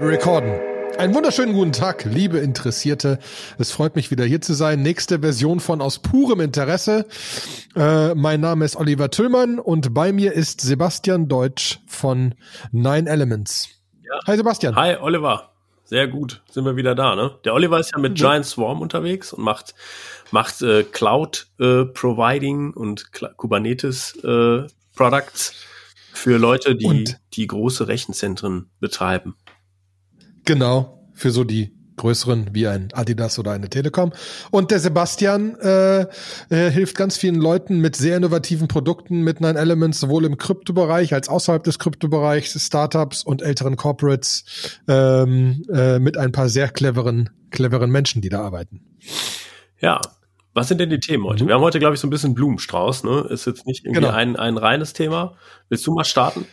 Rekorden. Einen wunderschönen guten Tag, liebe Interessierte. Es freut mich wieder hier zu sein. Nächste Version von Aus purem Interesse. Äh, mein Name ist Oliver Tüllmann und bei mir ist Sebastian Deutsch von Nine Elements. Ja. Hi Sebastian. Hi Oliver. Sehr gut, sind wir wieder da. Ne? Der Oliver ist ja mit Giant Swarm unterwegs und macht macht äh, Cloud äh, Providing und Cl Kubernetes äh, Products für Leute, die und? die große Rechenzentren betreiben. Genau, für so die größeren wie ein Adidas oder eine Telekom. Und der Sebastian äh, äh, hilft ganz vielen Leuten mit sehr innovativen Produkten mit Nine Elements, sowohl im Kryptobereich als außerhalb des Kryptobereichs, Startups und älteren Corporates ähm, äh, mit ein paar sehr cleveren, cleveren Menschen, die da arbeiten. Ja, was sind denn die Themen heute? Mhm. Wir haben heute, glaube ich, so ein bisschen Blumenstrauß, ne? Ist jetzt nicht irgendwie genau. ein, ein reines Thema. Willst du mal starten?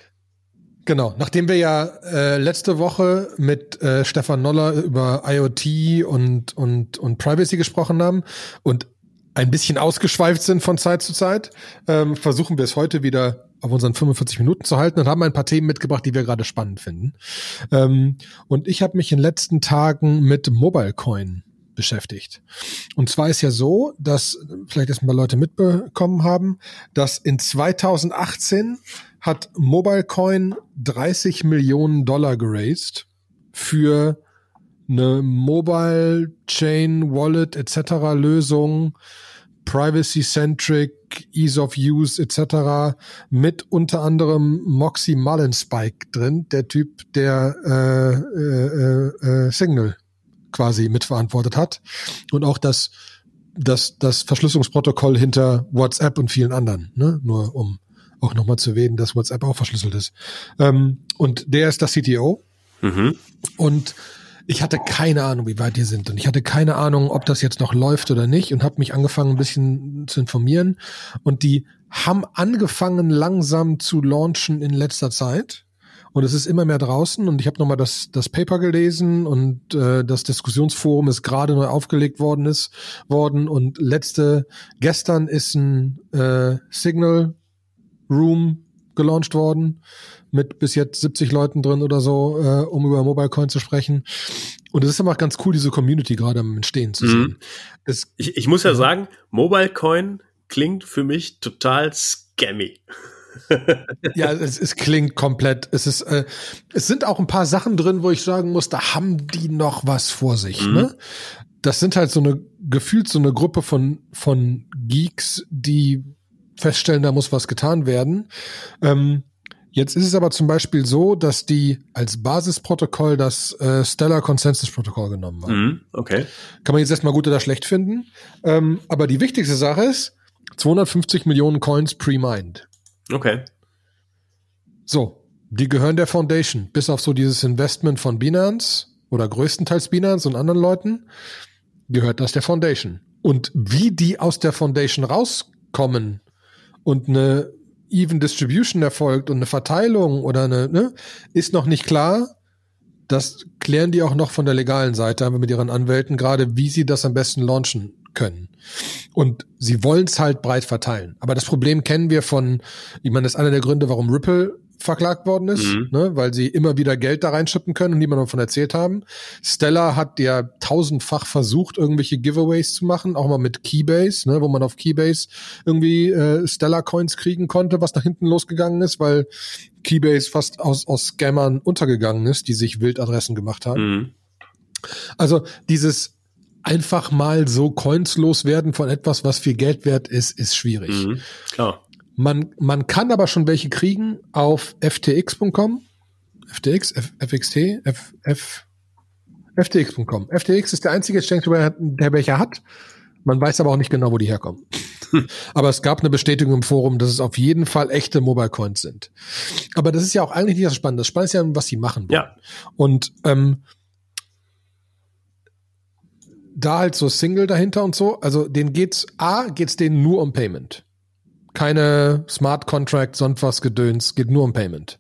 Genau, nachdem wir ja äh, letzte Woche mit äh, Stefan Noller über IoT und, und, und Privacy gesprochen haben und ein bisschen ausgeschweift sind von Zeit zu Zeit, ähm, versuchen wir es heute wieder auf unseren 45 Minuten zu halten und haben ein paar Themen mitgebracht, die wir gerade spannend finden. Ähm, und ich habe mich in den letzten Tagen mit Mobile Coin beschäftigt. Und zwar ist ja so, dass vielleicht erst mal Leute mitbekommen haben, dass in 2018 hat MobileCoin 30 Millionen Dollar geraced für eine Mobile Chain Wallet etc. Lösung, Privacy Centric, Ease of Use etc. mit unter anderem Moxie Mullenspike drin, der Typ, der äh, äh, äh, Signal quasi mitverantwortet hat und auch das das das Verschlüsselungsprotokoll hinter WhatsApp und vielen anderen, ne? Nur um auch nochmal zu erwähnen, dass WhatsApp auch verschlüsselt ist. Ähm, und der ist das CTO. Mhm. Und ich hatte keine Ahnung, wie weit die sind. Und ich hatte keine Ahnung, ob das jetzt noch läuft oder nicht. Und habe mich angefangen, ein bisschen zu informieren. Und die haben angefangen, langsam zu launchen in letzter Zeit. Und es ist immer mehr draußen. Und ich habe nochmal das, das Paper gelesen und äh, das Diskussionsforum ist gerade neu aufgelegt worden ist worden. Und letzte, gestern ist ein äh, Signal Room gelauncht worden mit bis jetzt 70 Leuten drin oder so, äh, um über Mobile Coin zu sprechen. Und es ist immer ganz cool, diese Community gerade am Entstehen zu sehen. Mhm. Es, ich, ich muss ja sagen, Mobile Coin klingt für mich total scammy. Ja, es, es klingt komplett. Es ist, äh, es sind auch ein paar Sachen drin, wo ich sagen muss, da haben die noch was vor sich. Mhm. Ne? Das sind halt so eine gefühlt so eine Gruppe von von Geeks, die feststellen, da muss was getan werden. Ähm, jetzt ist es aber zum Beispiel so, dass die als Basisprotokoll das äh, Stellar Consensus Protokoll genommen haben. Mhm, okay. Kann man jetzt erstmal gut oder schlecht finden. Ähm, aber die wichtigste Sache ist 250 Millionen Coins pre-mined. Okay. So, die gehören der Foundation, bis auf so dieses Investment von Binance oder größtenteils Binance und anderen Leuten, gehört das der Foundation. Und wie die aus der Foundation rauskommen, und eine Even Distribution erfolgt und eine Verteilung oder eine, ne, ist noch nicht klar. Das klären die auch noch von der legalen Seite, aber mit ihren Anwälten gerade, wie sie das am besten launchen können. Und sie wollen es halt breit verteilen. Aber das Problem kennen wir von, ich meine, das ist einer der Gründe, warum Ripple verklagt worden ist, mhm. ne, weil sie immer wieder Geld da reinschippen können und niemand davon erzählt haben. Stella hat ja tausendfach versucht, irgendwelche Giveaways zu machen, auch mal mit Keybase, ne, wo man auf Keybase irgendwie äh, Stella Coins kriegen konnte, was nach hinten losgegangen ist, weil Keybase fast aus, aus Scammern untergegangen ist, die sich Wildadressen gemacht haben. Mhm. Also dieses einfach mal so Coins loswerden von etwas, was viel Geld wert ist, ist schwierig. Mhm, klar. Man, man kann aber schon welche kriegen auf ftx.com. FTX, F, FXT, F, F, FTX.com. FTX ist der einzige Exchange, der welche hat. Man weiß aber auch nicht genau, wo die herkommen. aber es gab eine Bestätigung im Forum, dass es auf jeden Fall echte Mobile Coins sind. Aber das ist ja auch eigentlich nicht das Spannende. Das Spannende ist ja, was sie machen wollen. Ja. Und ähm, da halt so Single dahinter und so. Also denen geht's A, geht's denen nur um Payment keine Smart Contract, sonst was Gedöns, geht nur um Payment.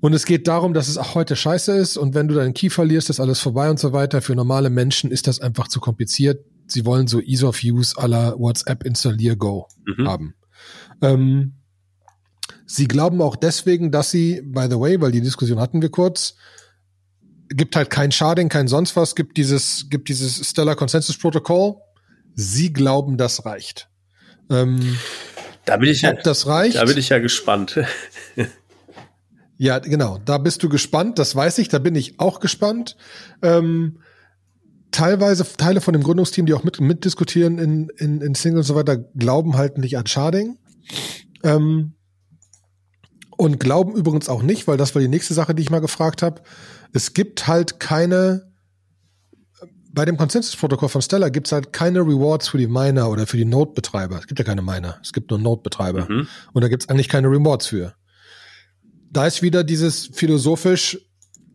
Und es geht darum, dass es auch heute scheiße ist und wenn du deinen Key verlierst, ist alles vorbei und so weiter. Für normale Menschen ist das einfach zu kompliziert. Sie wollen so Ease of Use aller WhatsApp installier Go mhm. haben. Ähm, sie glauben auch deswegen, dass sie, by the way, weil die Diskussion hatten wir kurz, gibt halt kein Sharding, kein sonst was, gibt dieses, gibt dieses Stellar Consensus Protocol. Sie glauben, das reicht. Ähm, da bin ich ja, das reicht. Da bin ich ja gespannt. ja, genau. Da bist du gespannt. Das weiß ich. Da bin ich auch gespannt. Ähm, teilweise Teile von dem Gründungsteam, die auch mit, mitdiskutieren in, in, in Single und so weiter, glauben halt nicht an Sharding. Ähm, und glauben übrigens auch nicht, weil das war die nächste Sache, die ich mal gefragt habe. Es gibt halt keine, bei dem Consensus-Protokoll von Stellar gibt es halt keine Rewards für die Miner oder für die Node-Betreiber. Es gibt ja keine Miner, es gibt nur Node-Betreiber. Mhm. Und da gibt es eigentlich keine Rewards für. Da ist wieder dieses philosophisch,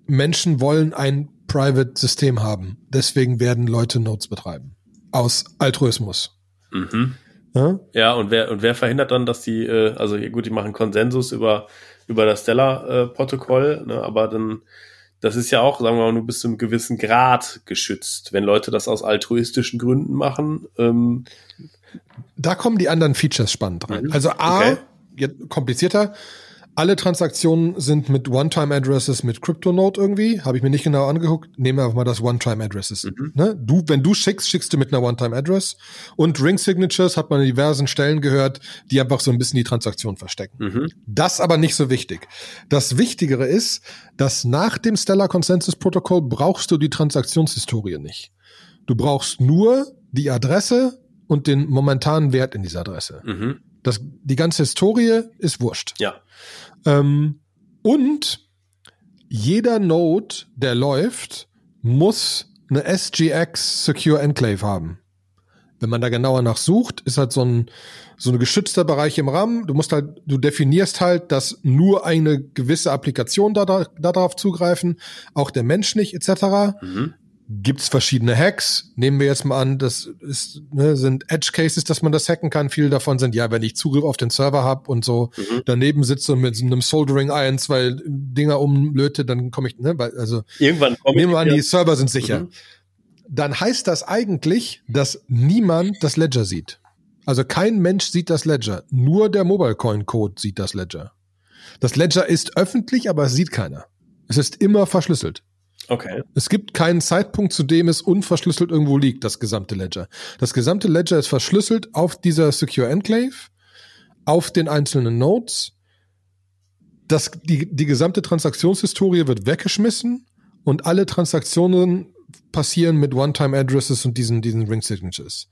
Menschen wollen ein Private-System haben. Deswegen werden Leute Nodes betreiben. Aus Altruismus. Mhm. Ja? ja, und wer, und wer verhindert dann, dass die, äh, also gut, die machen Konsensus über, über das Stellar-Protokoll, äh, ne, aber dann, das ist ja auch, sagen wir mal, nur bis zu einem gewissen Grad geschützt. Wenn Leute das aus altruistischen Gründen machen. Ähm da kommen die anderen Features spannend rein. Mhm. Also A, okay. komplizierter, alle Transaktionen sind mit One-Time-Addresses mit CryptoNote irgendwie. Habe ich mir nicht genau angeguckt. Nehmen wir einfach mal das One-Time-Addresses. Mhm. Ne? Du, wenn du schickst, schickst du mit einer One-Time-Address. Und Ring-Signatures hat man an diversen Stellen gehört, die einfach so ein bisschen die Transaktion verstecken. Mhm. Das aber nicht so wichtig. Das Wichtigere ist, dass nach dem Stellar Consensus Protokoll brauchst du die Transaktionshistorie nicht. Du brauchst nur die Adresse und den momentanen Wert in dieser Adresse. Mhm. Das, die ganze Historie ist wurscht. Ja. Ähm, und jeder Node, der läuft, muss eine SGX Secure Enclave haben. Wenn man da genauer nach sucht, ist halt so ein so ein geschützter Bereich im RAM. Du musst halt, du definierst halt, dass nur eine gewisse Applikation da, da, darauf zugreifen, auch der Mensch nicht, etc. Mhm gibt's verschiedene Hacks. Nehmen wir jetzt mal an, das ist, ne, sind Edge Cases, dass man das hacken kann. Viele davon sind, ja, wenn ich Zugriff auf den Server habe und so mhm. daneben sitze und mit einem Soldering Iron zwei Dinger umlöte, dann komme ich, ne, also irgendwann komme nehmen wir an, die Server sind sicher. Mhm. Dann heißt das eigentlich, dass niemand das Ledger sieht. Also kein Mensch sieht das Ledger. Nur der Mobile Coin Code sieht das Ledger. Das Ledger ist öffentlich, aber es sieht keiner. Es ist immer verschlüsselt. Okay. Es gibt keinen Zeitpunkt, zu dem es unverschlüsselt irgendwo liegt, das gesamte Ledger. Das gesamte Ledger ist verschlüsselt auf dieser Secure Enclave, auf den einzelnen Nodes. Das, die, die gesamte Transaktionshistorie wird weggeschmissen und alle Transaktionen passieren mit One-Time-Addresses und diesen, diesen Ring-Signatures.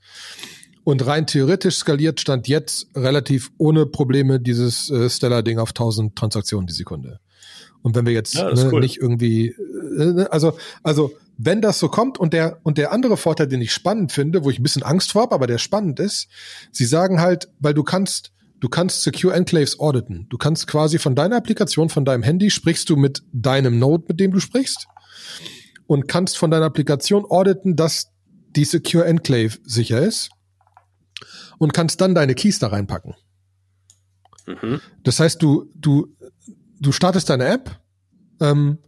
Und rein theoretisch skaliert Stand jetzt relativ ohne Probleme dieses äh, Stellar-Ding auf 1000 Transaktionen die Sekunde. Und wenn wir jetzt ja, ne, cool. nicht irgendwie, also, also wenn das so kommt und der und der andere Vorteil, den ich spannend finde, wo ich ein bisschen Angst vor habe, aber der spannend ist, sie sagen halt, weil du kannst du kannst Secure Enclaves auditen. Du kannst quasi von deiner Applikation, von deinem Handy sprichst du mit deinem Node, mit dem du sprichst und kannst von deiner Applikation auditen, dass die Secure Enclave sicher ist und kannst dann deine Keys da reinpacken. Mhm. Das heißt, du du du startest deine App, ähm,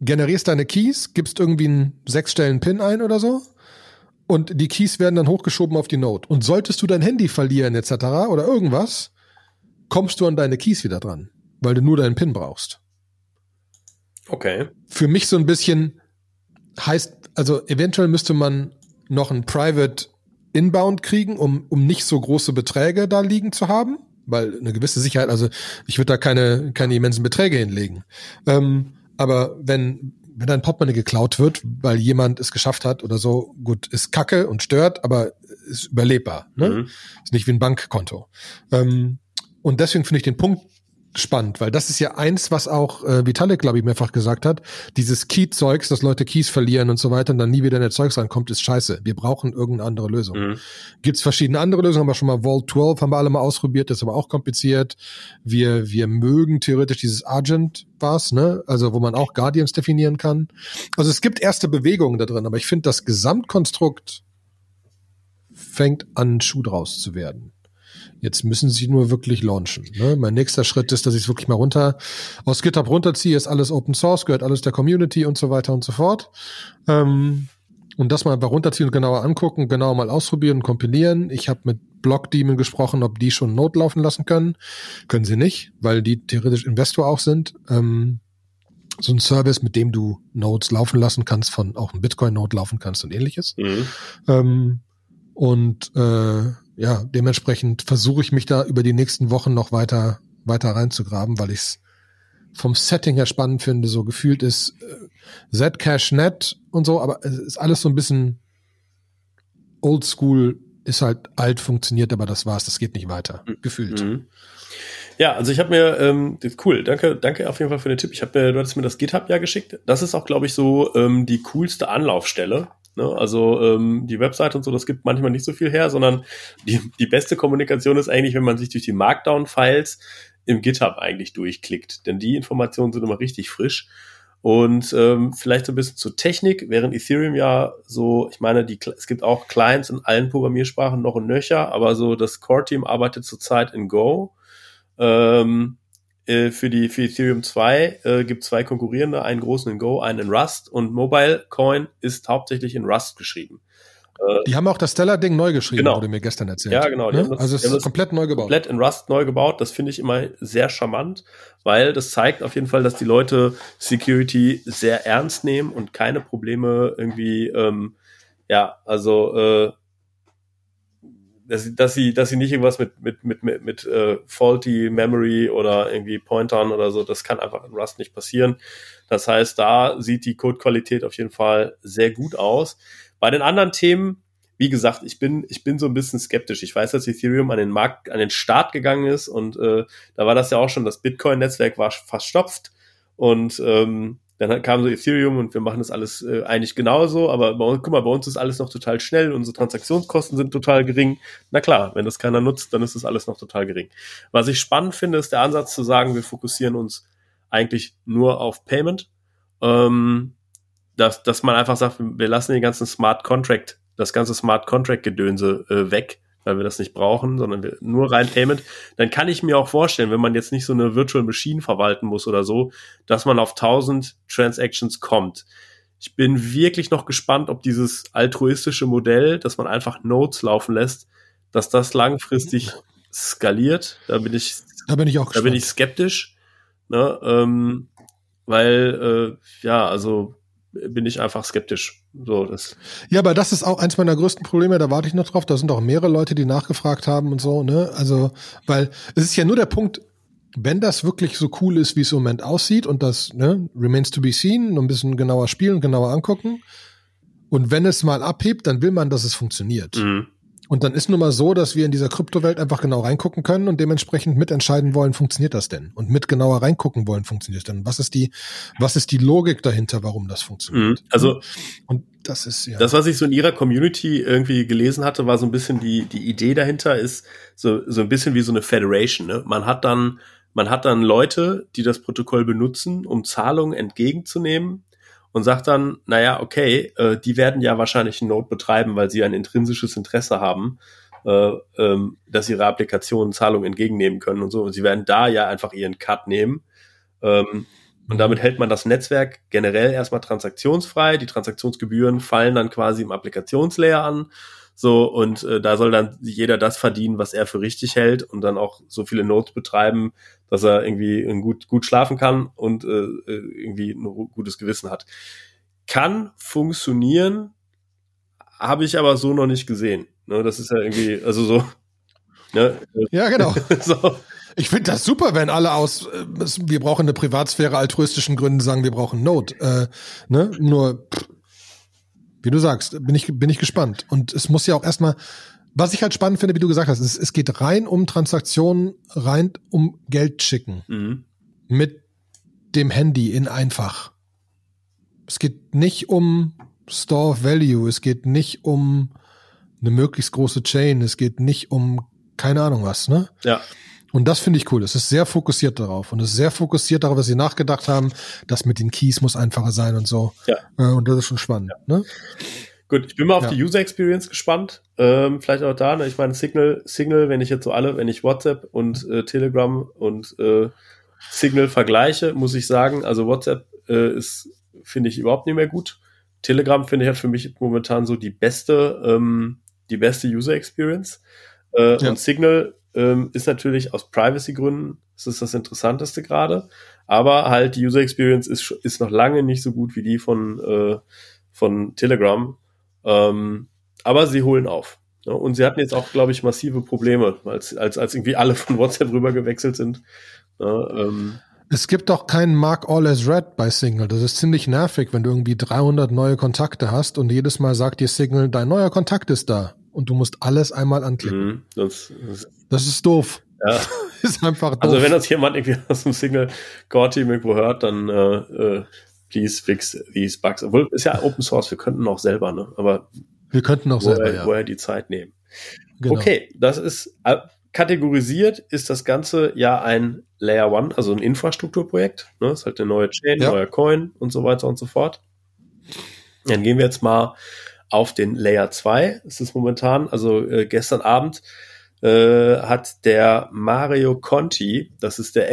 generierst deine Keys, gibst irgendwie einen sechs Stellen Pin ein oder so und die Keys werden dann hochgeschoben auf die Node. Und solltest du dein Handy verlieren etc. oder irgendwas, kommst du an deine Keys wieder dran, weil du nur deinen Pin brauchst. Okay. Für mich so ein bisschen heißt, also eventuell müsste man noch ein Private Inbound kriegen, um, um nicht so große Beträge da liegen zu haben weil eine gewisse Sicherheit, also ich würde da keine, keine immensen Beträge hinlegen. Ähm, aber wenn, wenn dein Portemonnaie geklaut wird, weil jemand es geschafft hat oder so, gut, ist kacke und stört, aber ist überlebbar. Ne? Mhm. Ist nicht wie ein Bankkonto. Ähm, und deswegen finde ich den Punkt spannend, weil das ist ja eins, was auch äh, Vitalik, glaube ich, mehrfach gesagt hat. Dieses Key-Zeugs, dass Leute Keys verlieren und so weiter und dann nie wieder in der Zeugs rankommt, ist scheiße. Wir brauchen irgendeine andere Lösung. Mhm. Gibt's verschiedene andere Lösungen, haben wir schon mal Vault 12 haben wir alle mal ausprobiert, das ist aber auch kompliziert. Wir, wir mögen theoretisch dieses Argent was, ne? Also wo man auch Guardians definieren kann. Also es gibt erste Bewegungen da drin, aber ich finde, das Gesamtkonstrukt fängt an, Schuh draus zu werden. Jetzt müssen sie nur wirklich launchen. Ne? Mein nächster Schritt ist, dass ich es wirklich mal runter aus GitHub runterziehe, ist alles Open Source, gehört alles der Community und so weiter und so fort. Ähm, und das mal einfach runterziehen und genauer angucken, genauer mal ausprobieren und kompilieren. Ich habe mit Blockdaemon gesprochen, ob die schon Node laufen lassen können. Können sie nicht, weil die theoretisch Investor auch sind. Ähm, so ein Service, mit dem du Nodes laufen lassen kannst, von auch ein Bitcoin-Node laufen kannst und ähnliches. Mhm. Ähm, und äh, ja, dementsprechend versuche ich mich da über die nächsten Wochen noch weiter, weiter reinzugraben, weil ich es vom Setting her spannend finde. So gefühlt ist äh, Zcash.net und so, aber es ist alles so ein bisschen oldschool, ist halt alt, funktioniert, aber das war's, das geht nicht weiter, mhm. gefühlt. Mhm. Ja, also ich habe mir, ähm, cool, danke, danke auf jeden Fall für den Tipp. Ich habe mir, du hattest mir das GitHub ja geschickt. Das ist auch, glaube ich, so ähm, die coolste Anlaufstelle. Ne? Also ähm, die Website und so, das gibt manchmal nicht so viel her, sondern die, die beste Kommunikation ist eigentlich, wenn man sich durch die Markdown-Files im GitHub eigentlich durchklickt. Denn die Informationen sind immer richtig frisch. Und ähm, vielleicht so ein bisschen zur Technik, während Ethereum ja so, ich meine, die, es gibt auch Clients in allen Programmiersprachen noch und nöcher, aber so das Core-Team arbeitet zurzeit in Go ähm, äh, für die für Ethereum 2 äh, gibt zwei konkurrierende, einen großen in Go, einen in Rust und Mobile Coin ist hauptsächlich in Rust geschrieben. Äh, die haben auch das Stellar-Ding neu geschrieben, genau. wurde mir gestern erzählt. Ja, genau. Ne? Das, also es ist komplett neu gebaut. Komplett in Rust neu gebaut. Das finde ich immer sehr charmant, weil das zeigt auf jeden Fall, dass die Leute Security sehr ernst nehmen und keine Probleme irgendwie, ähm, ja, also äh, dass, dass sie, dass sie nicht irgendwas mit, mit, mit, mit, mit äh, faulty Memory oder irgendwie Pointern oder so, das kann einfach in Rust nicht passieren. Das heißt, da sieht die Codequalität auf jeden Fall sehr gut aus. Bei den anderen Themen, wie gesagt, ich bin, ich bin so ein bisschen skeptisch. Ich weiß, dass Ethereum an den Markt, an den Start gegangen ist und äh, da war das ja auch schon, das Bitcoin-Netzwerk war verstopft und ähm, dann kam so Ethereum und wir machen das alles äh, eigentlich genauso, aber bei uns, guck mal, bei uns ist alles noch total schnell, unsere Transaktionskosten sind total gering. Na klar, wenn das keiner nutzt, dann ist das alles noch total gering. Was ich spannend finde, ist der Ansatz zu sagen, wir fokussieren uns eigentlich nur auf Payment. Ähm, dass, dass man einfach sagt, wir lassen den ganzen Smart Contract, das ganze Smart Contract Gedönse äh, weg weil wir das nicht brauchen, sondern wir, nur rein Payment, dann kann ich mir auch vorstellen, wenn man jetzt nicht so eine Virtual Machine verwalten muss oder so, dass man auf 1000 Transactions kommt. Ich bin wirklich noch gespannt, ob dieses altruistische Modell, dass man einfach Nodes laufen lässt, dass das langfristig skaliert. Da bin ich, da bin ich auch da bin ich skeptisch, ne, ähm, weil äh, ja, also bin ich einfach skeptisch. So, das. Ja, aber das ist auch eins meiner größten Probleme, da warte ich noch drauf. Da sind auch mehrere Leute, die nachgefragt haben und so, ne? Also, weil es ist ja nur der Punkt, wenn das wirklich so cool ist, wie es im Moment aussieht und das ne, remains to be seen, noch ein bisschen genauer spielen, genauer angucken. Und wenn es mal abhebt, dann will man, dass es funktioniert. Mhm. Und dann ist nun mal so, dass wir in dieser Kryptowelt einfach genau reingucken können und dementsprechend mitentscheiden wollen, funktioniert das denn? Und mit genauer reingucken wollen, funktioniert das denn? Was ist die, was ist die Logik dahinter, warum das funktioniert? Mhm. Also, und das ist ja. Das, was ich so in ihrer Community irgendwie gelesen hatte, war so ein bisschen die, die Idee dahinter ist so, so ein bisschen wie so eine Federation, ne? Man hat dann, man hat dann Leute, die das Protokoll benutzen, um Zahlungen entgegenzunehmen und sagt dann, naja, okay, äh, die werden ja wahrscheinlich einen Node betreiben, weil sie ein intrinsisches Interesse haben, äh, ähm, dass ihre Applikationen Zahlungen entgegennehmen können und so. Und sie werden da ja einfach ihren Cut nehmen. Ähm, und damit hält man das Netzwerk generell erstmal transaktionsfrei. Die Transaktionsgebühren fallen dann quasi im Applikationslayer an. So, und äh, da soll dann jeder das verdienen, was er für richtig hält und dann auch so viele Nodes betreiben, dass er irgendwie gut, gut schlafen kann und äh, äh irgendwie ein gutes Gewissen hat. Kann funktionieren, habe ich aber so noch nicht gesehen. Ne, das ist ja irgendwie, also so. Ne, ja, genau. so. Ich finde das super, wenn alle aus, äh, wir brauchen eine Privatsphäre altruistischen Gründen sagen, wir brauchen Node. Äh, ne? Nur, pff, wie du sagst, bin ich, bin ich gespannt. Und es muss ja auch erstmal, was ich halt spannend finde, wie du gesagt hast, es, es geht rein um Transaktionen, rein um Geld schicken. Mhm. Mit dem Handy in einfach. Es geht nicht um Store of Value, es geht nicht um eine möglichst große Chain, es geht nicht um keine Ahnung was, ne? Ja. Und das finde ich cool. Es ist sehr fokussiert darauf. Und es ist sehr fokussiert darauf, was sie nachgedacht haben. Das mit den Keys muss einfacher sein und so. Ja. Äh, und das ist schon spannend. Ja. Ne? Gut, ich bin mal auf ja. die User Experience gespannt. Ähm, vielleicht auch da. Ne? Ich meine, Signal, Signal, wenn ich jetzt so alle, wenn ich WhatsApp und äh, Telegram und äh, Signal vergleiche, muss ich sagen, also WhatsApp äh, ist, finde ich, überhaupt nicht mehr gut. Telegram finde ich hat für mich momentan so die beste, ähm, die beste User Experience. Äh, ja. Und Signal ähm, ist natürlich aus Privacy-Gründen das ist das Interessanteste gerade. Aber halt die User Experience ist, ist noch lange nicht so gut wie die von, äh, von Telegram. Ähm, aber sie holen auf. Ja, und sie hatten jetzt auch, glaube ich, massive Probleme, als, als, als irgendwie alle von WhatsApp rüber gewechselt sind. Ja, ähm, es gibt auch keinen Mark All as Red bei Signal. Das ist ziemlich nervig, wenn du irgendwie 300 neue Kontakte hast und jedes Mal sagt dir Signal, dein neuer Kontakt ist da. Und du musst alles einmal anklicken. Mhm, das, das, das ist doof. Ja. ist einfach doof. Also wenn das jemand irgendwie aus dem Single Core Team irgendwo hört, dann äh, äh, please fix these bugs. Obwohl, ist ja Open Source, wir könnten auch selber, ne? Aber wir könnten auch woher, selber, ja. woher die Zeit nehmen. Genau. Okay, das ist äh, kategorisiert ist das Ganze ja ein Layer One, also ein Infrastrukturprojekt. Ne? Das ist halt eine neue Chain, ja. neuer Coin und so weiter und so fort. Dann gehen wir jetzt mal auf den Layer 2. Es ist momentan, also äh, gestern Abend äh, hat der Mario Conti, das ist der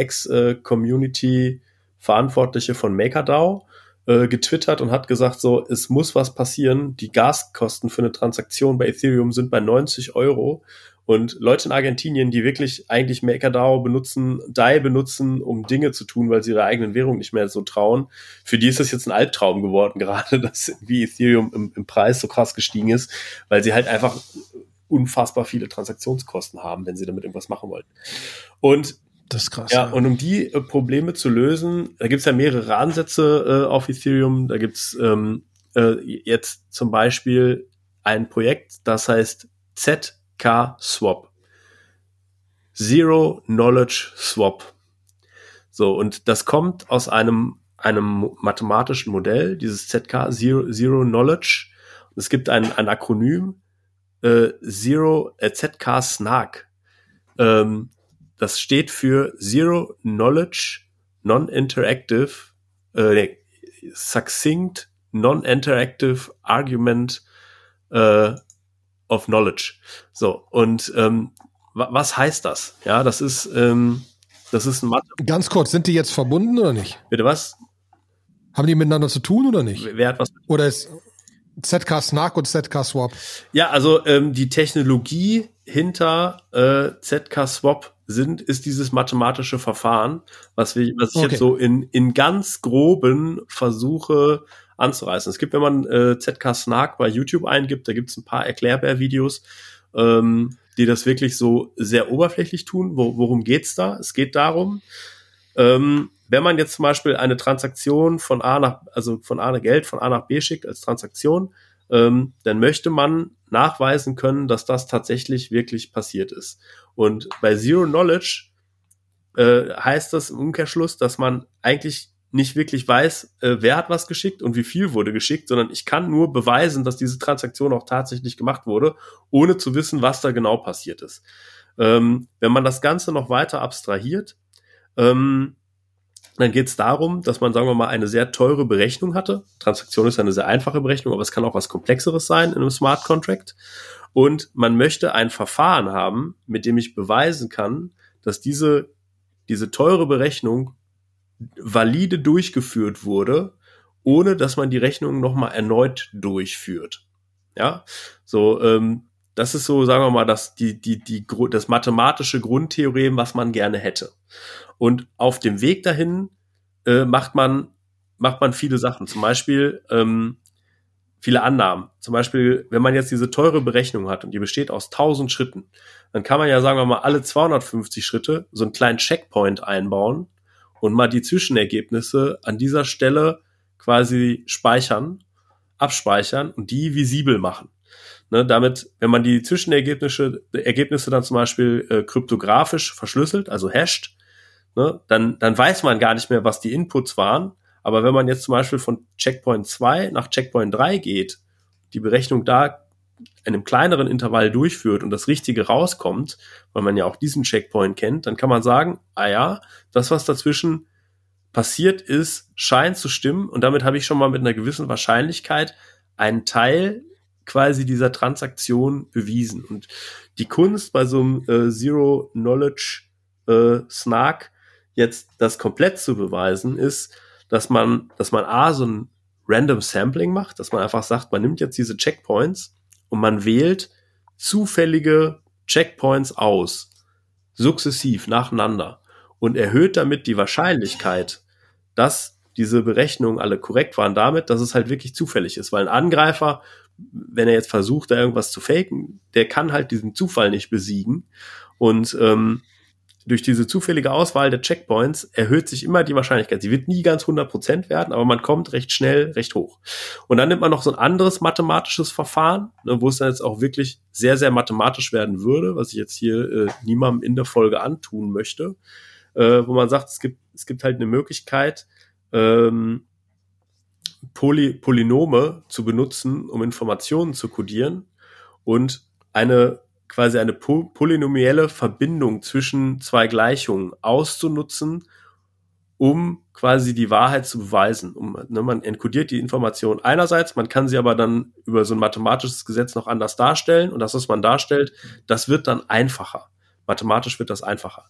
Ex-Community-Verantwortliche von MakerDAO, äh, getwittert und hat gesagt, so, es muss was passieren. Die Gaskosten für eine Transaktion bei Ethereum sind bei 90 Euro. Und Leute in Argentinien, die wirklich eigentlich MakerDAO benutzen, DAI benutzen, um Dinge zu tun, weil sie ihre eigenen Währung nicht mehr so trauen, für die ist das jetzt ein Albtraum geworden, gerade dass wie Ethereum im, im Preis so krass gestiegen ist, weil sie halt einfach unfassbar viele Transaktionskosten haben, wenn sie damit irgendwas machen wollen. Und das ist krass. Ja, ja. und um die äh, Probleme zu lösen, da gibt es ja mehrere Ansätze äh, auf Ethereum. Da gibt's ähm, äh, jetzt zum Beispiel ein Projekt, das heißt ZK Swap. Zero Knowledge Swap. So, und das kommt aus einem, einem mathematischen Modell, dieses ZK, Zero, Zero Knowledge. Es gibt ein, ein Akronym, äh, Zero äh, ZK SNARK. Ähm, das steht für Zero Knowledge Non-Interactive, äh, Succinct Non-Interactive Argument äh, of Knowledge. So, und ähm, was heißt das? Ja, das ist, ähm, das ist ein Mathe. Ganz kurz, sind die jetzt verbunden oder nicht? Bitte was? Haben die miteinander zu tun oder nicht? Wer hat was? Oder ist ZK Snark und ZK Swap? Ja, also ähm, die Technologie hinter äh, ZK Swap sind, ist dieses mathematische Verfahren, was, wir, was ich okay. jetzt so in, in ganz groben versuche anzureißen. Es gibt, wenn man äh, ZK Snark bei YouTube eingibt, da gibt es ein paar Erklärbär-Videos, ähm, die das wirklich so sehr oberflächlich tun. Wo, worum geht's da? Es geht darum, ähm, wenn man jetzt zum Beispiel eine Transaktion von A nach, also von A Geld von A nach B schickt als Transaktion, ähm, dann möchte man nachweisen können, dass das tatsächlich wirklich passiert ist. Und bei Zero Knowledge äh, heißt das im Umkehrschluss, dass man eigentlich nicht wirklich weiß, äh, wer hat was geschickt und wie viel wurde geschickt, sondern ich kann nur beweisen, dass diese Transaktion auch tatsächlich gemacht wurde, ohne zu wissen, was da genau passiert ist. Ähm, wenn man das Ganze noch weiter abstrahiert, ähm, dann geht es darum, dass man, sagen wir mal, eine sehr teure Berechnung hatte. Transaktion ist eine sehr einfache Berechnung, aber es kann auch was Komplexeres sein in einem Smart Contract. Und man möchte ein Verfahren haben, mit dem ich beweisen kann, dass diese, diese teure Berechnung valide durchgeführt wurde, ohne dass man die Rechnung nochmal erneut durchführt. Ja, so, ähm, das ist so, sagen wir mal, das, die, die, die, das mathematische Grundtheorem, was man gerne hätte. Und auf dem Weg dahin äh, macht man macht man viele Sachen. Zum Beispiel ähm, viele Annahmen. Zum Beispiel, wenn man jetzt diese teure Berechnung hat und die besteht aus 1000 Schritten, dann kann man ja, sagen wir mal, alle 250 Schritte so einen kleinen Checkpoint einbauen und mal die Zwischenergebnisse an dieser Stelle quasi speichern, abspeichern und die visibel machen. Ne, damit, wenn man die Zwischenergebnisse Ergebnisse dann zum Beispiel äh, kryptografisch verschlüsselt, also hasht, ne, dann, dann weiß man gar nicht mehr, was die Inputs waren. Aber wenn man jetzt zum Beispiel von Checkpoint 2 nach Checkpoint 3 geht, die Berechnung da in einem kleineren Intervall durchführt und das Richtige rauskommt, weil man ja auch diesen Checkpoint kennt, dann kann man sagen, ah ja, das, was dazwischen passiert ist, scheint zu stimmen und damit habe ich schon mal mit einer gewissen Wahrscheinlichkeit einen Teil quasi dieser Transaktion bewiesen. Und die Kunst bei so einem äh, Zero Knowledge äh, Snark jetzt das komplett zu beweisen ist, dass man, dass man A, so ein Random Sampling macht, dass man einfach sagt, man nimmt jetzt diese Checkpoints und man wählt zufällige Checkpoints aus. sukzessiv nacheinander und erhöht damit die Wahrscheinlichkeit, dass diese Berechnungen alle korrekt waren, damit, dass es halt wirklich zufällig ist. Weil ein Angreifer, wenn er jetzt versucht, da irgendwas zu faken, der kann halt diesen Zufall nicht besiegen. Und ähm, durch diese zufällige Auswahl der Checkpoints erhöht sich immer die Wahrscheinlichkeit. Sie wird nie ganz 100% werden, aber man kommt recht schnell, recht hoch. Und dann nimmt man noch so ein anderes mathematisches Verfahren, ne, wo es dann jetzt auch wirklich sehr, sehr mathematisch werden würde, was ich jetzt hier äh, niemandem in der Folge antun möchte, äh, wo man sagt, es gibt, es gibt halt eine Möglichkeit, ähm, Poly Polynome zu benutzen, um Informationen zu codieren und eine quasi eine po polynomielle Verbindung zwischen zwei Gleichungen auszunutzen, um quasi die Wahrheit zu beweisen. Um, ne, man enkodiert die Information einerseits, man kann sie aber dann über so ein mathematisches Gesetz noch anders darstellen und das, was man darstellt, das wird dann einfacher. Mathematisch wird das einfacher.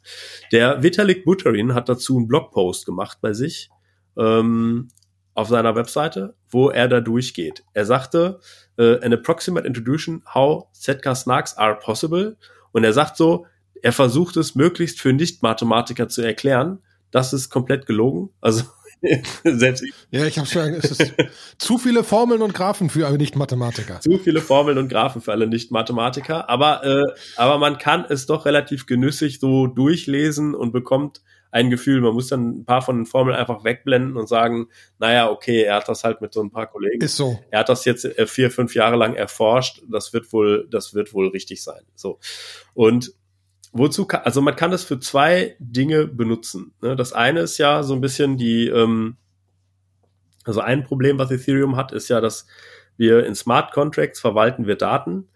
Der Vitalik Buterin hat dazu einen Blogpost gemacht bei sich ähm, auf seiner Webseite, wo er da durchgeht. Er sagte, uh, an approximate introduction how ZK Snarks are possible. Und er sagt so, er versucht es möglichst für Nicht-Mathematiker zu erklären. Das ist komplett gelogen. Also selbst ich. Ja, ich habe schon. Es ist zu viele Formeln und Graphen für alle Nicht-Mathematiker. Zu viele Formeln und Graphen für alle Nicht-Mathematiker. Aber äh, aber man kann es doch relativ genüssig so durchlesen und bekommt ein Gefühl. Man muss dann ein paar von den Formeln einfach wegblenden und sagen, naja, okay, er hat das halt mit so ein paar Kollegen. Ist so. Er hat das jetzt äh, vier, fünf Jahre lang erforscht. Das wird wohl, das wird wohl richtig sein. So. Und wozu kann, also man kann das für zwei Dinge benutzen. Ne? Das eine ist ja so ein bisschen die, ähm, also ein Problem, was Ethereum hat, ist ja, dass wir in Smart Contracts verwalten wir Daten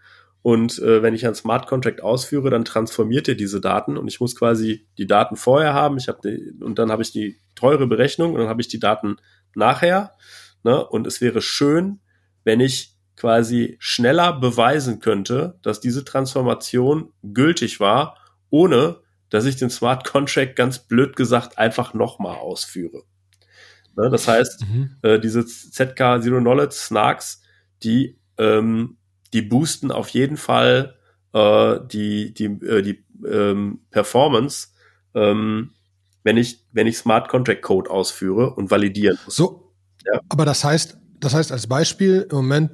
und äh, wenn ich einen Smart Contract ausführe, dann transformiert er diese Daten und ich muss quasi die Daten vorher haben. Ich habe und dann habe ich die teure Berechnung und dann habe ich die Daten nachher. Ne? Und es wäre schön, wenn ich quasi schneller beweisen könnte, dass diese Transformation gültig war, ohne dass ich den Smart Contract ganz blöd gesagt einfach nochmal ausführe. Ne? Das heißt, mhm. äh, diese ZK Zero Knowledge Snarks, die ähm, die boosten auf jeden Fall äh, die, die, äh, die ähm, Performance, ähm, wenn ich, wenn ich Smart Contract Code ausführe und validieren muss. So, ja. aber das heißt, das heißt als Beispiel, im Moment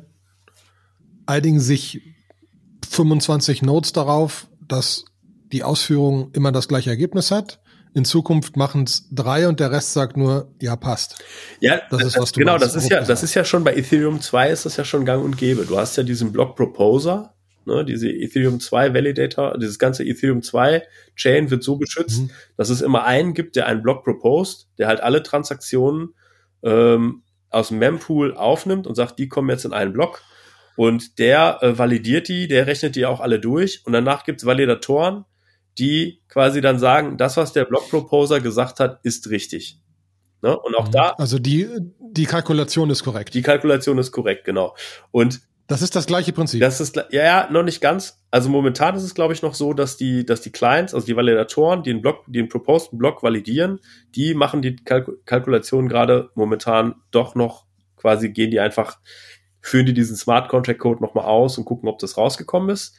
einigen sich 25 Nodes darauf, dass die Ausführung immer das gleiche Ergebnis hat in Zukunft machen es drei und der Rest sagt nur, ja, passt. Ja, das ist was du Genau, das ist ja, das ist ja schon bei Ethereum 2 ist das ja schon gang und gäbe. Du hast ja diesen Block Proposer, ne, diese Ethereum 2 Validator, dieses ganze Ethereum 2 Chain wird so beschützt, mhm. dass es immer einen gibt, der einen Block proposed, der halt alle Transaktionen ähm, aus dem Mempool aufnimmt und sagt, die kommen jetzt in einen Block. Und der äh, validiert die, der rechnet die auch alle durch und danach gibt's Validatoren, die quasi dann sagen, das, was der Block Proposer gesagt hat, ist richtig. Ne? Und auch mhm. da. Also die, die Kalkulation ist korrekt. Die Kalkulation ist korrekt, genau. Und das ist das gleiche Prinzip. Das ist ja, ja noch nicht ganz. Also momentan ist es, glaube ich, noch so, dass die, dass die Clients, also die Validatoren, die den Block, die den proposed Block validieren, die machen die Kalk Kalkulation gerade momentan doch noch quasi gehen die einfach, führen die diesen Smart Contract Code nochmal aus und gucken, ob das rausgekommen ist.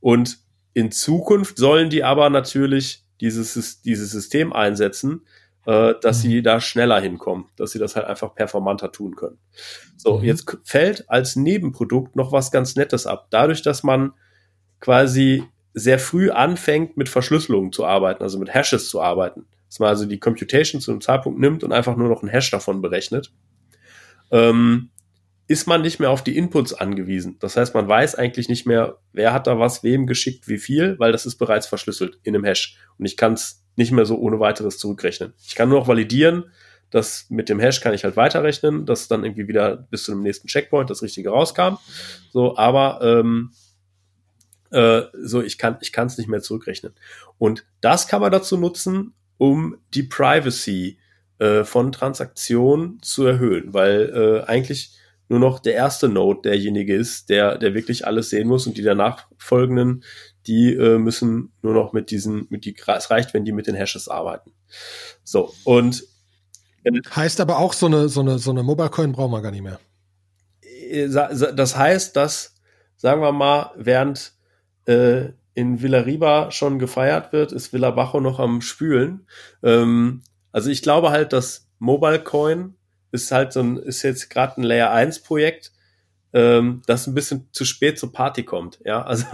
Und in Zukunft sollen die aber natürlich dieses, dieses System einsetzen, äh, dass mhm. sie da schneller hinkommen, dass sie das halt einfach performanter tun können. So, mhm. jetzt fällt als Nebenprodukt noch was ganz Nettes ab. Dadurch, dass man quasi sehr früh anfängt, mit Verschlüsselungen zu arbeiten, also mit Hashes zu arbeiten. Dass man also die Computation zu einem Zeitpunkt nimmt und einfach nur noch einen Hash davon berechnet. Ähm, ist man nicht mehr auf die Inputs angewiesen. Das heißt, man weiß eigentlich nicht mehr, wer hat da was, wem geschickt, wie viel, weil das ist bereits verschlüsselt in einem Hash. Und ich kann es nicht mehr so ohne weiteres zurückrechnen. Ich kann nur noch validieren, dass mit dem Hash kann ich halt weiterrechnen, dass dann irgendwie wieder bis zu dem nächsten Checkpoint das Richtige rauskam. So, aber ähm, äh, so ich kann ich es nicht mehr zurückrechnen. Und das kann man dazu nutzen, um die Privacy äh, von Transaktionen zu erhöhen, weil äh, eigentlich nur noch der erste Node derjenige ist, der, der wirklich alles sehen muss und die danach folgenden, die äh, müssen nur noch mit diesen, mit die, es reicht, wenn die mit den Hashes arbeiten. So, und Heißt aber auch, so eine, so eine, so eine Mobile Coin brauchen wir gar nicht mehr. Äh, das heißt, dass, sagen wir mal, während äh, in Villarriba schon gefeiert wird, ist Villabajo noch am Spülen. Ähm, also ich glaube halt, dass Mobile Coin ist halt so ein, ist jetzt gerade ein Layer 1 Projekt, ähm, das ein bisschen zu spät zur Party kommt. Ja, also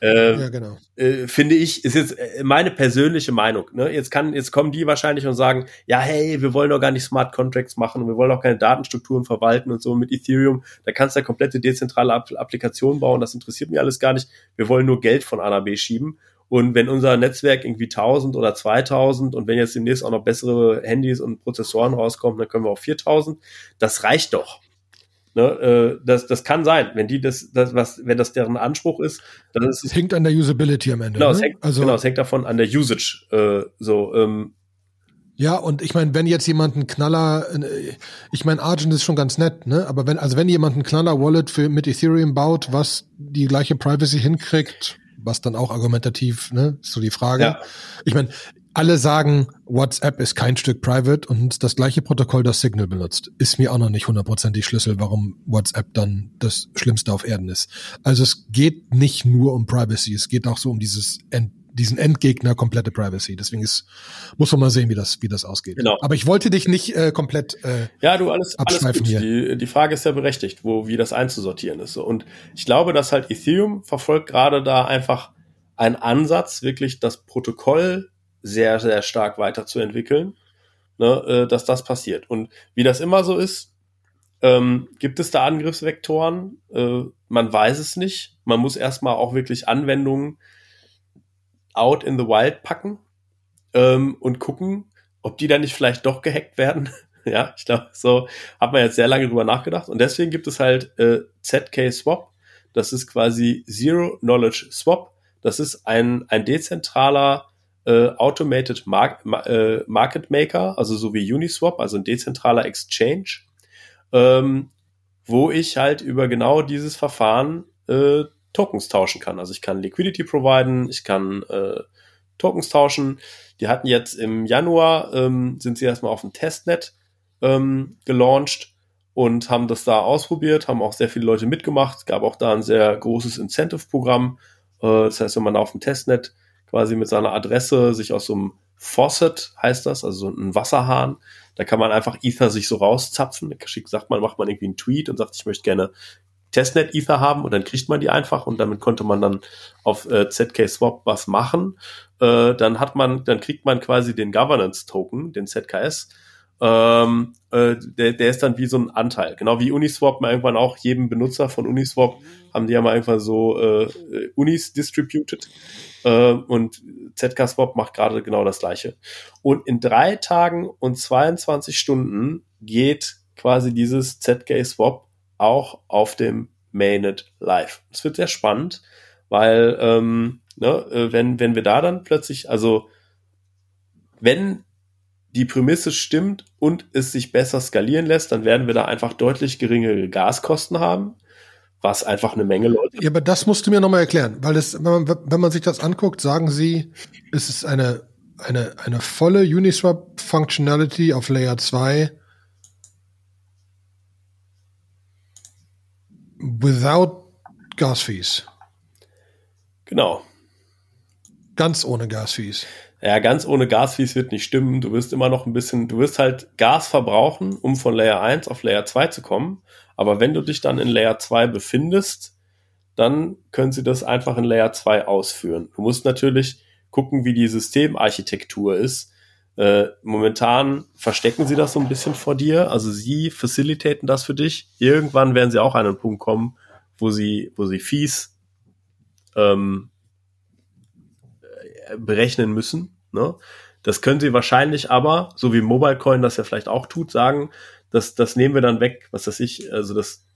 äh, ja, genau. äh, finde ich, ist jetzt äh, meine persönliche Meinung. Ne? Jetzt kann, jetzt kommen die wahrscheinlich und sagen, ja, hey, wir wollen doch gar nicht Smart Contracts machen, wir wollen auch keine Datenstrukturen verwalten und so mit Ethereum. Da kannst du ja komplette dezentrale Applikationen bauen. Das interessiert mich alles gar nicht. Wir wollen nur Geld von A nach B schieben. Und wenn unser Netzwerk irgendwie 1000 oder 2000 und wenn jetzt demnächst auch noch bessere Handys und Prozessoren rauskommen, dann können wir auch 4000. Das reicht doch. Ne, äh, das, das kann sein, wenn die das, das, was, wenn das deren Anspruch ist, dann ist es. hängt an der Usability am Ende. Genau, ne? es hängt, also, genau, es hängt davon an der Usage. Äh, so, ähm, ja, und ich meine, wenn jetzt jemand einen Knaller, äh, ich meine, Argent ist schon ganz nett, ne? Aber wenn, also wenn jemand einen Knaller-Wallet für mit Ethereum baut, was die gleiche Privacy hinkriegt, was dann auch argumentativ, ne, ist so die Frage. Ja. Ich meine, alle sagen, WhatsApp ist kein Stück Private und das gleiche Protokoll, das Signal benutzt. Ist mir auch noch nicht hundertprozentig Schlüssel, warum WhatsApp dann das Schlimmste auf Erden ist. Also es geht nicht nur um Privacy, es geht auch so um dieses End, diesen Endgegner komplette Privacy. Deswegen ist, muss man mal sehen, wie das, wie das ausgeht. Genau. Aber ich wollte dich nicht äh, komplett äh, ja, du alles, abschweifen alles hier. Die, die Frage ist ja berechtigt, wo wie das einzusortieren ist. Und ich glaube, dass halt Ethereum verfolgt gerade da einfach einen Ansatz, wirklich das Protokoll sehr, sehr stark weiterzuentwickeln, ne, äh, dass das passiert. Und wie das immer so ist, ähm, gibt es da Angriffsvektoren? Äh, man weiß es nicht. Man muss erstmal auch wirklich Anwendungen out in the wild packen ähm, und gucken, ob die dann nicht vielleicht doch gehackt werden. ja, ich glaube, so hat man jetzt sehr lange drüber nachgedacht. Und deswegen gibt es halt äh, ZK Swap. Das ist quasi Zero Knowledge Swap. Das ist ein, ein dezentraler äh, Automated Mar äh, Market Maker, also so wie Uniswap, also ein dezentraler Exchange, ähm, wo ich halt über genau dieses Verfahren äh, Tokens tauschen kann. Also ich kann Liquidity providen, ich kann äh, Tokens tauschen. Die hatten jetzt im Januar, ähm, sind sie erstmal auf dem Testnet ähm, gelauncht und haben das da ausprobiert, haben auch sehr viele Leute mitgemacht, gab auch da ein sehr großes Incentive-Programm. Äh, das heißt, wenn man auf dem Testnet quasi mit seiner Adresse sich aus so einem Faucet heißt das, also so ein Wasserhahn. Da kann man einfach Ether sich so rauszapfen. Schick sagt man, macht man irgendwie einen Tweet und sagt, ich möchte gerne Testnet Ether haben und dann kriegt man die einfach und damit konnte man dann auf äh, ZK Swap was machen. Äh, dann hat man, dann kriegt man quasi den Governance Token, den ZKS. Ähm, äh, der, der ist dann wie so ein Anteil. Genau wie Uniswap mal irgendwann auch jedem Benutzer von Uniswap haben die ja mal einfach so äh, Unis distributed. Äh, und ZK Swap macht gerade genau das gleiche. Und in drei Tagen und 22 Stunden geht quasi dieses ZK Swap auch auf dem Mainnet live. Es wird sehr spannend, weil ähm, ne, äh, wenn, wenn wir da dann plötzlich, also wenn die Prämisse stimmt und es sich besser skalieren lässt, dann werden wir da einfach deutlich geringere Gaskosten haben was einfach eine Menge Leute. Ja, aber das musst du mir nochmal erklären, weil das, wenn man, wenn man sich das anguckt, sagen sie, es ist eine, eine, eine volle Uniswap Functionality auf Layer 2 without Gas Fees. Genau. Ganz ohne Gas Fees. Ja, ganz ohne Gas Fees wird nicht stimmen. Du wirst immer noch ein bisschen, du wirst halt Gas verbrauchen, um von Layer 1 auf Layer 2 zu kommen. Aber wenn du dich dann in Layer 2 befindest, dann können sie das einfach in Layer 2 ausführen. Du musst natürlich gucken, wie die Systemarchitektur ist. Äh, momentan verstecken sie das so ein bisschen vor dir. Also sie facilitaten das für dich. Irgendwann werden sie auch an einen Punkt kommen, wo sie, wo sie Fees ähm, äh, berechnen müssen. Ne? Das können sie wahrscheinlich aber, so wie MobileCoin das ja vielleicht auch tut, sagen, das, das nehmen wir dann weg, was weiß ich, also das,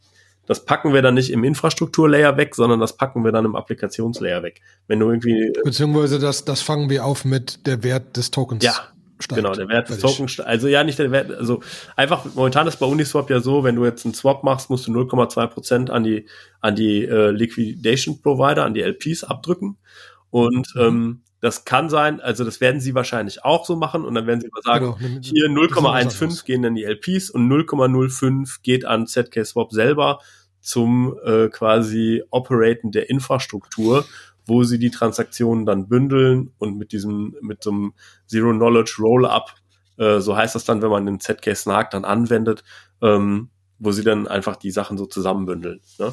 das packen wir dann nicht im Infrastrukturlayer weg, sondern das packen wir dann im Applikationslayer weg. Wenn du irgendwie. Beziehungsweise das, das fangen wir auf mit der Wert des Tokens. Ja. Steigt, genau, der Wert des Tokens, also ja, nicht der Wert, also einfach, momentan ist bei Uniswap ja so, wenn du jetzt einen Swap machst, musst du 0,2 Prozent an die, an die äh, Liquidation Provider, an die LPs abdrücken. Und mhm. ähm, das kann sein, also das werden sie wahrscheinlich auch so machen und dann werden sie mal sagen, genau, hier 0,15 gehen dann die LPs und 0,05 geht an ZK Swap selber zum äh, quasi Operaten der Infrastruktur, wo sie die Transaktionen dann bündeln und mit diesem, mit so einem Zero Knowledge Roll-Up, äh, so heißt das dann, wenn man den ZK Snark dann anwendet, ähm, wo sie dann einfach die Sachen so zusammenbündeln. Ne?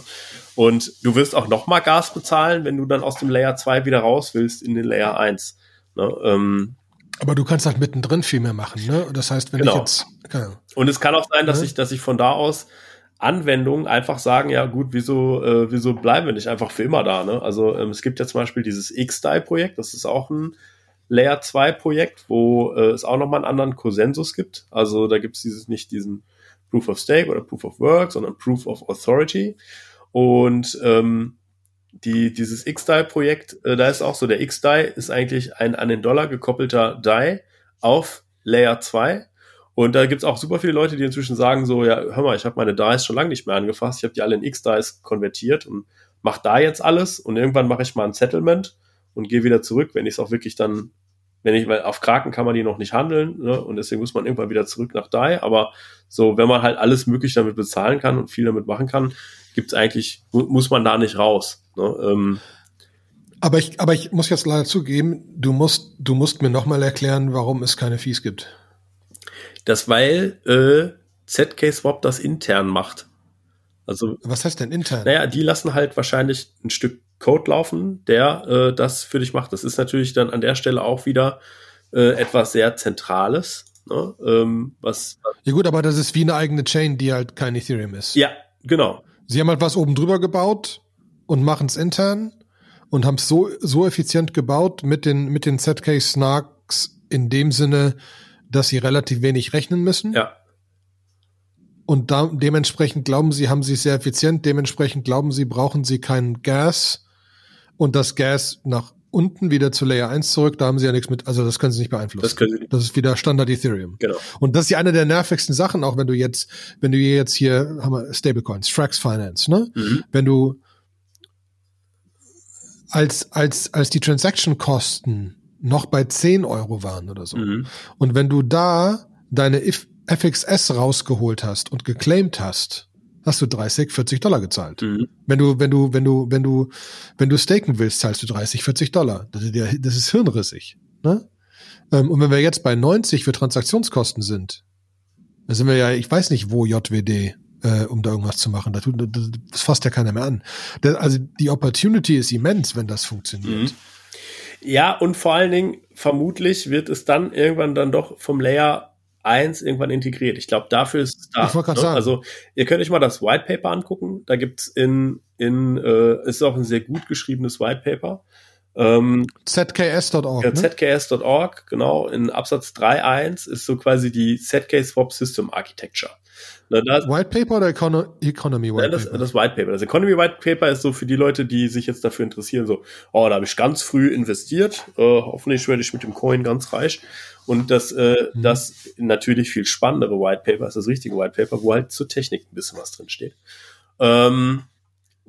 Und du wirst auch nochmal Gas bezahlen, wenn du dann aus dem Layer 2 wieder raus willst in den Layer 1. Ne? Ähm, aber du kannst halt mittendrin viel mehr machen, ne? Das heißt, wenn genau. ich jetzt. Okay. Und es kann auch sein, dass ja. ich, dass ich von da aus Anwendungen einfach sagen, ja gut, wieso, äh, wieso bleiben wir nicht einfach für immer da? Ne? Also ähm, es gibt ja zum Beispiel dieses X-Dye-Projekt, das ist auch ein Layer 2 Projekt, wo äh, es auch nochmal einen anderen Konsensus gibt. Also da gibt es dieses nicht diesen Proof of Stake oder Proof of Work, sondern Proof of Authority. Und ähm, die, dieses X-DAI-Projekt, äh, da ist auch so, der X-DAI ist eigentlich ein an den Dollar gekoppelter DAI auf Layer 2. Und da gibt's auch super viele Leute, die inzwischen sagen so, ja, hör mal, ich habe meine DAIs schon lange nicht mehr angefasst, ich habe die alle in X-DAIs konvertiert und mache da jetzt alles und irgendwann mache ich mal ein Settlement und gehe wieder zurück, wenn ich es auch wirklich dann, wenn ich, weil auf Kraken kann man die noch nicht handeln ne, und deswegen muss man irgendwann wieder zurück nach DAI, aber so, wenn man halt alles möglich damit bezahlen kann und viel damit machen kann, gibt's eigentlich, muss man da nicht raus. Ne? Ähm, aber ich, aber ich muss jetzt leider zugeben, du musst, du musst mir nochmal erklären, warum es keine Fees gibt. Das, weil äh, ZK Swap das intern macht. Also, Was heißt denn intern? Naja, die lassen halt wahrscheinlich ein Stück Code laufen, der äh, das für dich macht. Das ist natürlich dann an der Stelle auch wieder äh, etwas sehr Zentrales. Ne? Ähm, was, ja gut, aber das ist wie eine eigene Chain, die halt kein Ethereum ist. Ja, genau. Sie haben halt was oben drüber gebaut und machen es intern und haben es so, so effizient gebaut mit den, mit den ZK Snarks in dem Sinne, dass sie relativ wenig rechnen müssen. Ja. Und da, dementsprechend glauben sie, haben sie sehr effizient. Dementsprechend glauben sie, brauchen sie kein Gas und das Gas nach unten wieder zu Layer 1 zurück, da haben sie ja nichts mit, also das können sie nicht beeinflussen. Das, können sie nicht. das ist wieder Standard Ethereum. Genau. Und das ist ja eine der nervigsten Sachen, auch wenn du jetzt, wenn du jetzt hier, haben wir Stablecoins, Frax Finance, ne? Mhm. Wenn du als, als, als die Transaction-Kosten noch bei 10 Euro waren oder so. Mhm. Und wenn du da deine FXS rausgeholt hast und geclaimed hast, hast du 30, 40 Dollar gezahlt. Mhm. Wenn du, wenn du, wenn du, wenn du, wenn du staken willst, zahlst du 30, 40 Dollar. Das ist, das ist hirnrissig. Ne? Ähm, und wenn wir jetzt bei 90 für Transaktionskosten sind, da sind wir ja, ich weiß nicht, wo JWD, äh, um da irgendwas zu machen. Das, das, das fasst ja keiner mehr an. Das, also die Opportunity ist immens, wenn das funktioniert. Mhm. Ja, und vor allen Dingen, vermutlich wird es dann irgendwann dann doch vom Layer 1 irgendwann integriert. Ich glaube, dafür ist es da. Ich ne? sagen. Also, ihr könnt euch mal das White Paper angucken. Da gibt's in, in äh, ist auch ein sehr gut geschriebenes White Paper. Ähm, ZKS.org. Ja, ne? ZKS.org, genau. In Absatz 3.1 ist so quasi die ZK Swap System Architecture. Na, das, White Paper oder Econo Economy White das, Paper? Das White Paper. Das Economy White Paper ist so für die Leute, die sich jetzt dafür interessieren, so, oh, da habe ich ganz früh investiert, äh, hoffentlich werde ich mit dem Coin ganz reich. Und das, äh, mhm. das natürlich viel spannendere White Paper ist das richtige White Paper, wo halt zur Technik ein bisschen was drin steht. Ähm,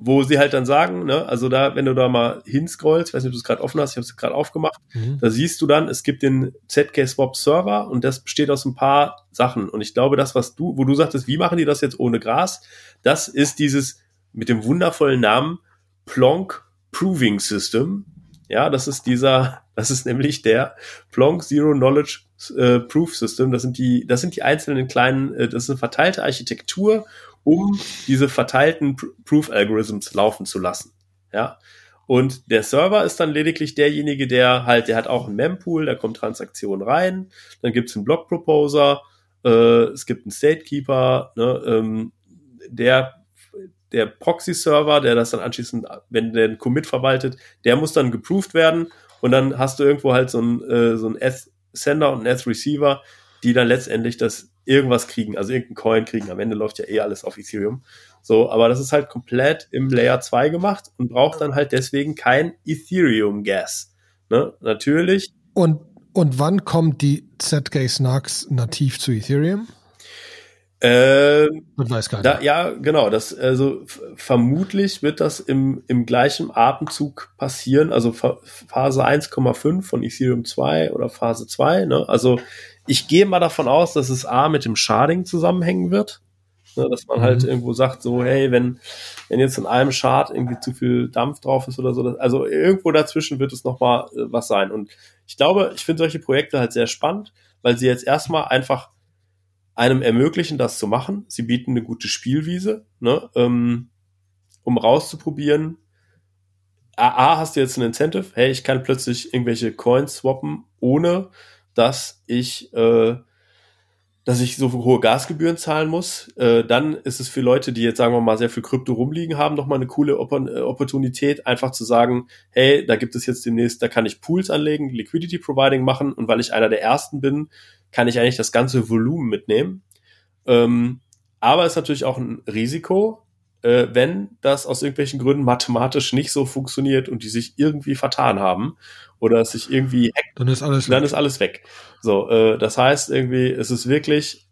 wo sie halt dann sagen, ne, also da, wenn du da mal hinscrollst, weiß nicht, ob du es gerade offen hast, ich habe es gerade aufgemacht, mhm. da siehst du dann, es gibt den ZK Swap Server und das besteht aus ein paar Sachen. Und ich glaube, das, was du, wo du sagtest, wie machen die das jetzt ohne Gras, das ist dieses mit dem wundervollen Namen Plonk Proving System. Ja, das ist dieser, das ist nämlich der Plonk Zero Knowledge äh, Proof System. Das sind die, das sind die einzelnen kleinen, äh, das ist eine verteilte Architektur um diese verteilten Proof Algorithms laufen zu lassen. Ja. Und der Server ist dann lediglich derjenige, der halt, der hat auch einen Mempool, da kommt Transaktionen rein, dann gibt es einen Block Proposer, äh, es gibt einen Statekeeper, ne, ähm, der der Proxy-Server, der das dann anschließend, wenn der einen Commit verwaltet, der muss dann geproved werden und dann hast du irgendwo halt so ein, äh, so S-Sender und ein S-Receiver, die dann letztendlich das irgendwas kriegen, also irgendeinen Coin kriegen. Am Ende läuft ja eh alles auf Ethereum. So, aber das ist halt komplett im Layer 2 gemacht und braucht dann halt deswegen kein Ethereum Gas. Ne? Natürlich. Und, und wann kommt die ZK Snarks nativ zu Ethereum? Ähm, das weiß keiner. Da, ja, genau. Das, also vermutlich wird das im, im gleichen Atemzug passieren. Also Phase 1,5 von Ethereum 2 oder Phase 2. Ne? Also ich gehe mal davon aus, dass es A mit dem Sharding zusammenhängen wird. Ne, dass man halt mhm. irgendwo sagt, so, hey, wenn, wenn jetzt in einem Chart irgendwie zu viel Dampf drauf ist oder so, also irgendwo dazwischen wird es nochmal äh, was sein. Und ich glaube, ich finde solche Projekte halt sehr spannend, weil sie jetzt erstmal einfach einem ermöglichen, das zu machen. Sie bieten eine gute Spielwiese, ne, ähm, um rauszuprobieren. A, hast du jetzt ein Incentive, hey, ich kann plötzlich irgendwelche Coins swappen, ohne dass ich äh, dass ich so hohe Gasgebühren zahlen muss. Äh, dann ist es für Leute, die jetzt, sagen wir mal, sehr viel Krypto rumliegen haben, nochmal eine coole Opp äh, Opportunität, einfach zu sagen, hey, da gibt es jetzt demnächst, da kann ich Pools anlegen, Liquidity Providing machen und weil ich einer der ersten bin, kann ich eigentlich das ganze Volumen mitnehmen. Ähm, aber es ist natürlich auch ein Risiko, äh, wenn das aus irgendwelchen Gründen mathematisch nicht so funktioniert und die sich irgendwie vertan haben oder es sich irgendwie hackt, dann ist alles dann weg. ist alles weg. So, äh, das heißt irgendwie, es ist wirklich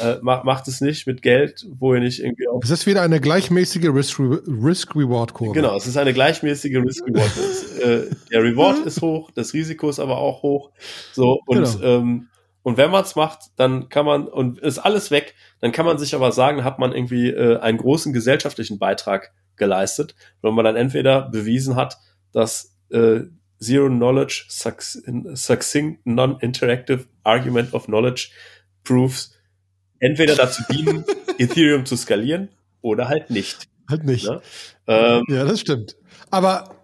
äh, macht, macht es nicht mit Geld, wo ihr nicht irgendwie auch. Es ist wieder eine gleichmäßige Risk-Reward-Kurve. genau, es ist eine gleichmäßige Risk-Reward-Kurve. äh, der Reward ist hoch, das Risiko ist aber auch hoch. So, und genau. ähm, und wenn man es macht, dann kann man, und ist alles weg, dann kann man sich aber sagen, hat man irgendwie äh, einen großen gesellschaftlichen Beitrag geleistet, wenn man dann entweder bewiesen hat, dass äh, Zero Knowledge Succinct Non-Interactive Argument of Knowledge Proofs entweder dazu dienen, Ethereum zu skalieren oder halt nicht. Halt nicht. Ja, ähm, ja das stimmt. Aber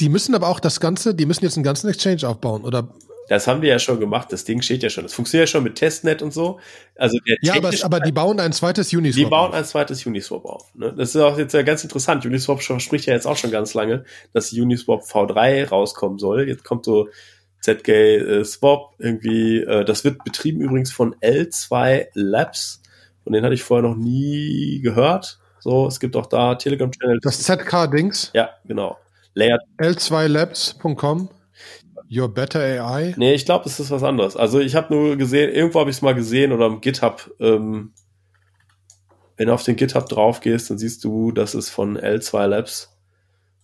die müssen aber auch das Ganze, die müssen jetzt einen ganzen Exchange aufbauen oder das haben die ja schon gemacht. Das Ding steht ja schon. Das funktioniert ja schon mit Testnet und so. Also ja, aber, aber die bauen ein zweites Uniswap. Die bauen auf. ein zweites Uniswap auf. Ne? Das ist auch jetzt ja ganz interessant. Uniswap spricht ja jetzt auch schon ganz lange, dass Uniswap V3 rauskommen soll. Jetzt kommt so ZK äh, Swap irgendwie. Äh, das wird betrieben übrigens von L2 Labs. Von denen hatte ich vorher noch nie gehört. So, es gibt auch da Telegram-Channel. Das ZK-Dings? Ja, genau. Layer L2labs.com. Your Better AI? Nee, ich glaube, es ist was anderes. Also ich habe nur gesehen, irgendwo habe ich es mal gesehen oder am GitHub. Ähm, wenn du auf den GitHub drauf gehst, dann siehst du, das ist von L2 Labs.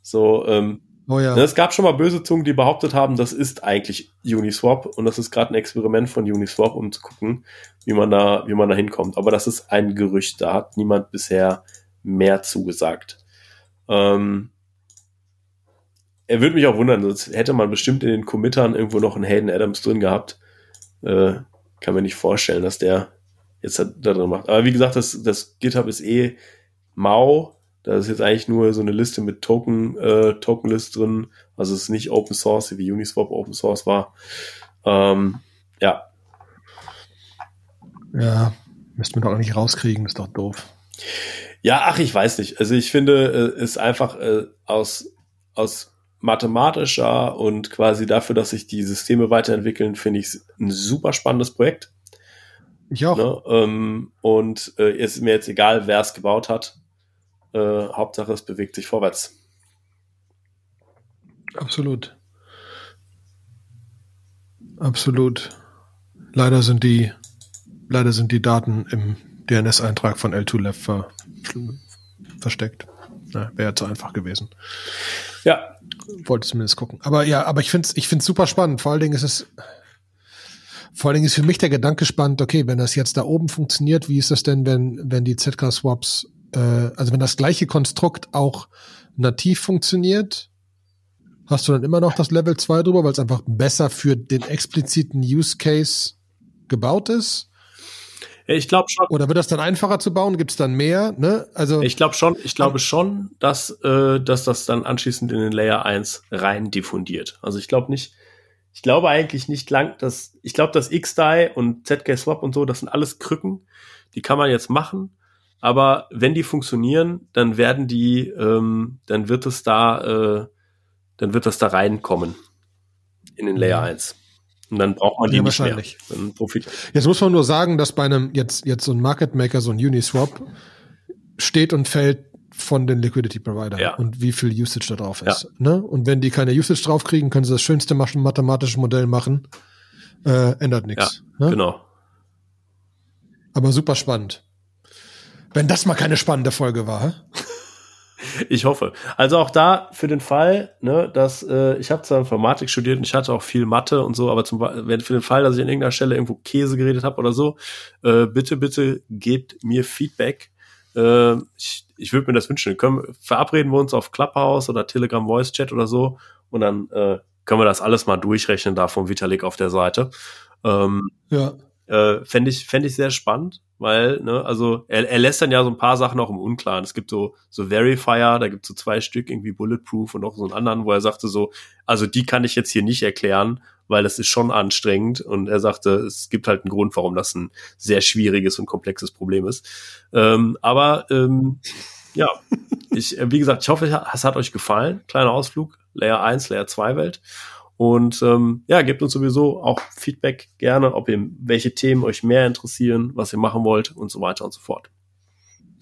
So, ähm, oh ja. Ne, es gab schon mal böse Zungen, die behauptet haben, das ist eigentlich Uniswap und das ist gerade ein Experiment von Uniswap, um zu gucken, wie man da, wie man da hinkommt. Aber das ist ein Gerücht, da hat niemand bisher mehr zugesagt. Ähm, er würde mich auch wundern, sonst hätte man bestimmt in den Committern irgendwo noch einen Hayden Adams drin gehabt. Äh, kann mir nicht vorstellen, dass der jetzt da drin macht. Aber wie gesagt, das, das GitHub ist eh mau. Da ist jetzt eigentlich nur so eine Liste mit Token, äh, Tokenlist drin. Also es ist nicht Open Source, wie Uniswap Open Source war. Ähm, ja. Ja, müssten wir doch eigentlich rauskriegen, ist doch doof. Ja, ach, ich weiß nicht. Also ich finde, es äh, ist einfach äh, aus, aus mathematischer und quasi dafür, dass sich die Systeme weiterentwickeln, finde ich ein super spannendes Projekt. Ich auch. Ne? Ähm, und äh, ist mir jetzt egal, wer es gebaut hat. Äh, Hauptsache, es bewegt sich vorwärts. Absolut. Absolut. Leider sind die, leider sind die Daten im DNS-Eintrag von L2Left ver versteckt. Wäre zu einfach gewesen. Ja. Wollte zumindest gucken. Aber ja, aber ich finde es ich find's super spannend. Vor allen Dingen ist es, vor allen Dingen ist für mich der Gedanke spannend, okay, wenn das jetzt da oben funktioniert, wie ist das denn, wenn, wenn die ZK-Swaps, äh, also wenn das gleiche Konstrukt auch nativ funktioniert, hast du dann immer noch das Level 2 drüber, weil es einfach besser für den expliziten Use Case gebaut ist? Ich glaube schon. Oder wird das dann einfacher zu bauen? Gibt es dann mehr? Ne? Also ich glaube schon, ich glaube schon, dass, äh, dass das dann anschließend in den Layer 1 rein diffundiert. Also ich glaube nicht, ich glaube eigentlich nicht lang, dass, ich glaube, dass XDAI und ZK Swap und so, das sind alles Krücken, die kann man jetzt machen. Aber wenn die funktionieren, dann werden die, ähm, dann wird es da, äh, dann wird das da reinkommen in den Layer 1. Und dann braucht man die ja, nicht wahrscheinlich. mehr. Dann. Jetzt muss man nur sagen, dass bei einem jetzt, jetzt so ein Market Maker, so ein Uniswap, steht und fällt von den Liquidity Provider ja. und wie viel Usage da drauf ist. Ja. Ne? Und wenn die keine Usage drauf kriegen, können sie das schönste mathematische Modell machen. Äh, ändert nichts. Ja, ne? Genau. Aber super spannend. Wenn das mal keine spannende Folge war. Ich hoffe. Also auch da für den Fall, ne, dass äh, ich habe zwar Informatik studiert und ich hatte auch viel Mathe und so, aber zum für den Fall, dass ich an irgendeiner Stelle irgendwo Käse geredet habe oder so, äh, bitte bitte gebt mir Feedback. Äh, ich ich würde mir das wünschen. Können, verabreden wir uns auf Clubhouse oder Telegram Voice Chat oder so und dann äh, können wir das alles mal durchrechnen da vom Vitalik auf der Seite. Ähm, ja. Äh, Fände ich, fänd ich sehr spannend, weil, ne, also er, er lässt dann ja so ein paar Sachen auch im Unklaren. Es gibt so, so Verifier, da gibt es so zwei Stück, irgendwie Bulletproof und auch so einen anderen, wo er sagte so, also die kann ich jetzt hier nicht erklären, weil das ist schon anstrengend. Und er sagte, es gibt halt einen Grund, warum das ein sehr schwieriges und komplexes Problem ist. Ähm, aber ähm, ja, ich, wie gesagt, ich hoffe, es hat euch gefallen. Kleiner Ausflug, Layer 1, Layer 2 Welt. Und ähm, ja, gebt uns sowieso auch Feedback gerne, ob ihr welche Themen euch mehr interessieren, was ihr machen wollt und so weiter und so fort.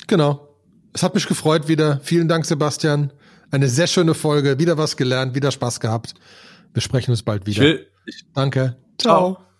Genau. Es hat mich gefreut wieder. Vielen Dank, Sebastian. Eine sehr schöne Folge. Wieder was gelernt, wieder Spaß gehabt. Wir sprechen uns bald wieder. Ich will, ich Danke. Ciao. Ciao.